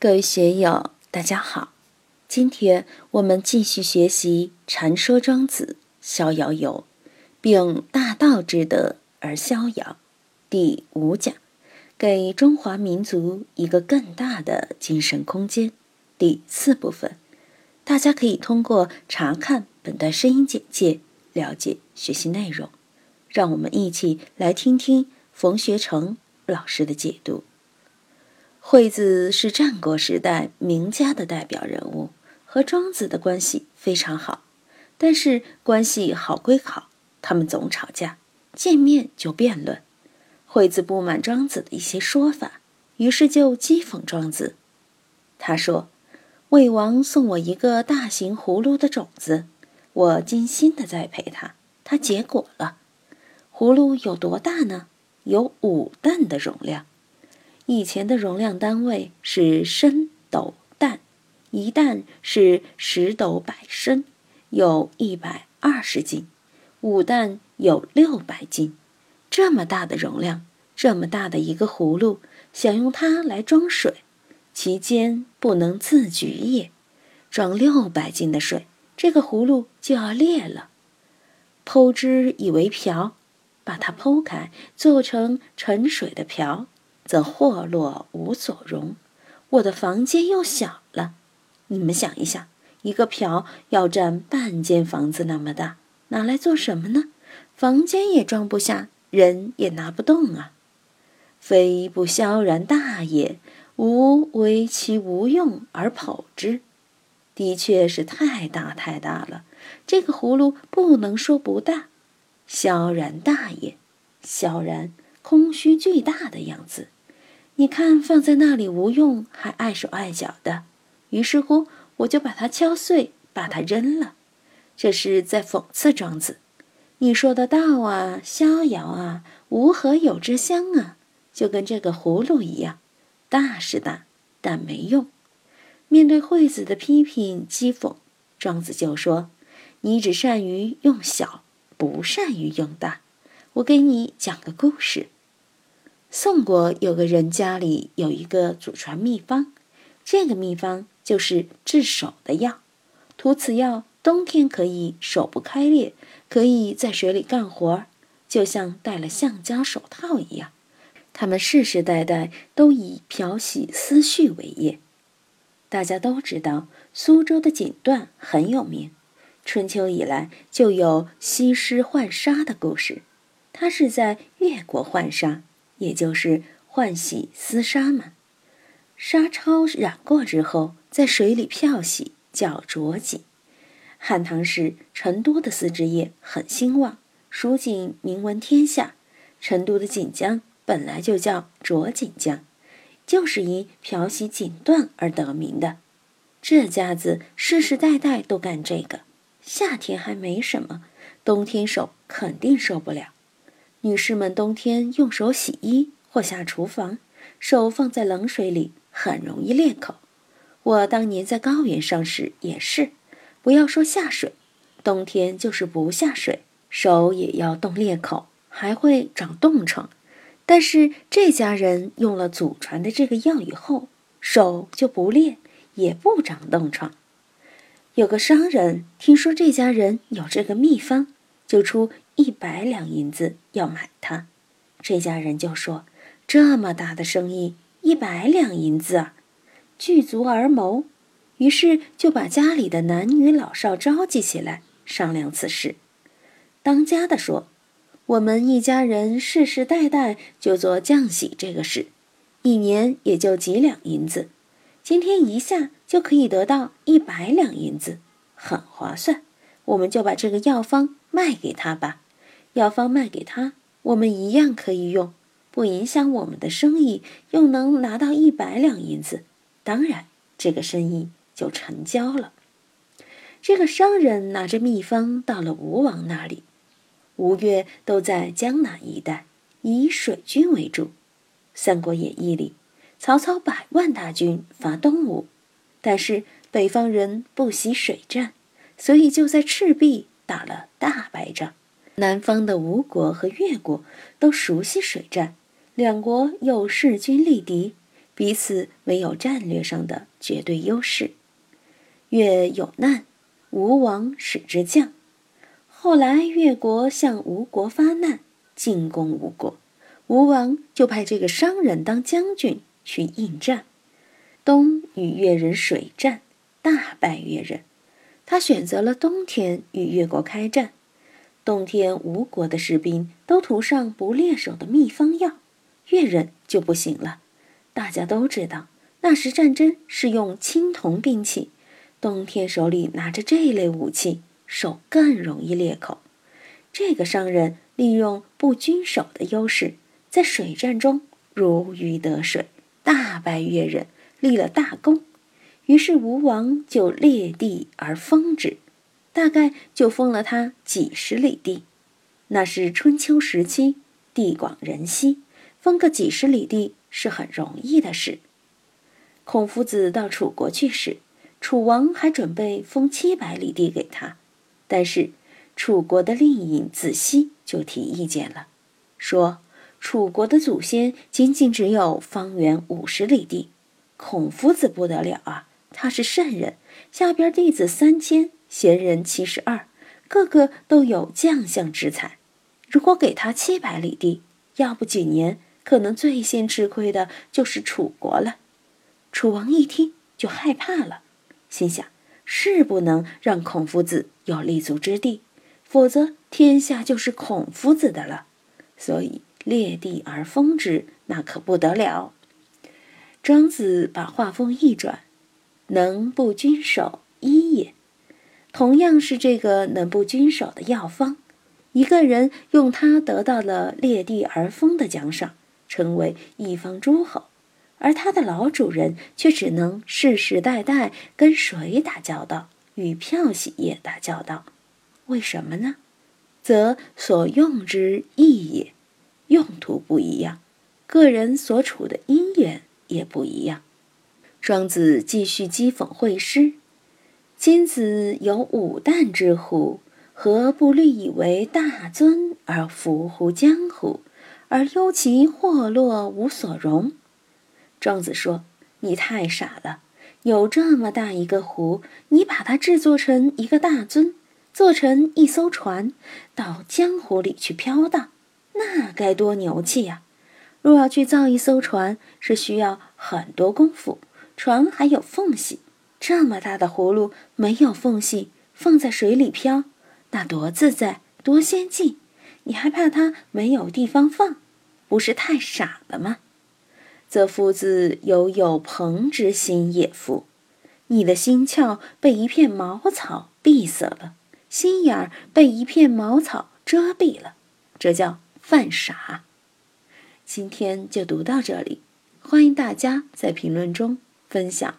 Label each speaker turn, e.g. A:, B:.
A: 各位学友，大家好！今天我们继续学习《禅说庄子·逍遥游》，并大道之德而逍遥。第五讲，给中华民族一个更大的精神空间。第四部分，大家可以通过查看本段声音简介了解学习内容。让我们一起来听听冯学成老师的解读。惠子是战国时代名家的代表人物，和庄子的关系非常好。但是关系好归好，他们总吵架，见面就辩论。惠子不满庄子的一些说法，于是就讥讽庄子。他说：“魏王送我一个大型葫芦的种子，我精心的栽培它，它结果了。葫芦有多大呢？有五担的容量。”以前的容量单位是升斗担，一担是十斗百升，有一百二十斤，五担有六百斤。这么大的容量，这么大的一个葫芦，想用它来装水，其间不能自举也。装六百斤的水，这个葫芦就要裂了。剖之以为瓢，把它剖开，做成盛水的瓢。则祸落无所容，我的房间又小了。你们想一想，一个瓢要占半间房子那么大，拿来做什么呢？房间也装不下，人也拿不动啊！非不萧然大也，吾为其无用而跑之。的确是太大太大了，这个葫芦不能说不大。萧然大也，萧然空虚巨大的样子。你看，放在那里无用，还碍手碍脚的。于是乎，我就把它敲碎，把它扔了。这是在讽刺庄子。你说的道啊，逍遥啊，无何有之乡啊，就跟这个葫芦一样，大是大，但没用。面对惠子的批评讥讽，庄子就说：“你只善于用小，不善于用大。我给你讲个故事。”宋国有个人家里有一个祖传秘方，这个秘方就是治手的药。涂此药，冬天可以手不开裂，可以在水里干活，就像戴了橡胶手套一样。他们世世代代都以漂洗丝絮为业。大家都知道，苏州的锦缎很有名，春秋以来就有西施浣纱的故事。它是在越国浣纱。也就是浣洗丝纱嘛，纱钞染过之后，在水里漂洗叫濯锦。汉唐时，成都的丝织业很兴旺，蜀锦名闻天下。成都的锦江本来就叫濯锦江，就是因漂洗锦缎而得名的。这家子世世代代都干这个，夏天还没什么，冬天手肯定受不了。女士们冬天用手洗衣或下厨房，手放在冷水里很容易裂口。我当年在高原上时也是，不要说下水，冬天就是不下水，手也要冻裂口，还会长冻疮。但是这家人用了祖传的这个药以后，手就不裂，也不长冻疮。有个商人听说这家人有这个秘方，就出。一百两银子要买它，这家人就说：“这么大的生意，一百两银子啊！”聚足而谋，于是就把家里的男女老少召集起来商量此事。当家的说：“我们一家人世世代代就做浆洗这个事，一年也就几两银子，今天一下就可以得到一百两银子，很划算。我们就把这个药方卖给他吧。”药方卖给他，我们一样可以用，不影响我们的生意，又能拿到一百两银子，当然这个生意就成交了。这个商人拿着秘方到了吴王那里，吴越都在江南一带，以水军为主。《三国演义》里，曹操百万大军伐东吴，但是北方人不习水战，所以就在赤壁打了大败仗。南方的吴国和越国都熟悉水战，两国又势均力敌，彼此没有战略上的绝对优势。越有难，吴王使之将。后来越国向吴国发难，进攻吴国，吴王就派这个商人当将军去应战。冬与越人水战，大败越人。他选择了冬天与越国开战。冬天，吴国的士兵都涂上不猎手的秘方药，越人就不行了。大家都知道，那时战争是用青铜兵器，冬天手里拿着这类武器，手更容易裂口。这个商人利用不均手的优势，在水战中如鱼得水，大败越人，立了大功。于是吴王就裂地而封之。大概就封了他几十里地，那是春秋时期，地广人稀，封个几十里地是很容易的事。孔夫子到楚国去时，楚王还准备封七百里地给他，但是楚国的令尹子西就提意见了，说楚国的祖先仅仅只有方圆五十里地，孔夫子不得了啊，他是圣人，下边弟子三千。贤人七十二，个个都有将相之才。如果给他七百里地，要不几年，可能最先吃亏的就是楚国了。楚王一听就害怕了，心想：是不能让孔夫子有立足之地，否则天下就是孔夫子的了。所以裂地而封之，那可不得了。庄子把话锋一转：能不君守，一也。同样是这个能不君守的药方，一个人用它得到了裂地而封的奖赏，成为一方诸侯，而他的老主人却只能世世代代跟水打交道，与漂洗液打交道。为什么呢？则所用之异也，用途不一样，个人所处的因缘也不一样。庄子继续讥讽惠施。今子有五旦之乎？何不虑以为大尊而服乎江湖，而忧其祸落无所容？庄子说：“你太傻了！有这么大一个湖，你把它制作成一个大尊，做成一艘船，到江湖里去飘荡，那该多牛气呀！若要去造一艘船，是需要很多功夫，船还有缝隙。”这么大的葫芦没有缝隙，放在水里漂，那多自在，多先进！你还怕它没有地方放？不是太傻了吗？则夫子有有朋之心也夫，你的心窍被一片茅草闭塞了，心眼儿被一片茅草遮蔽了，这叫犯傻。今天就读到这里，欢迎大家在评论中分享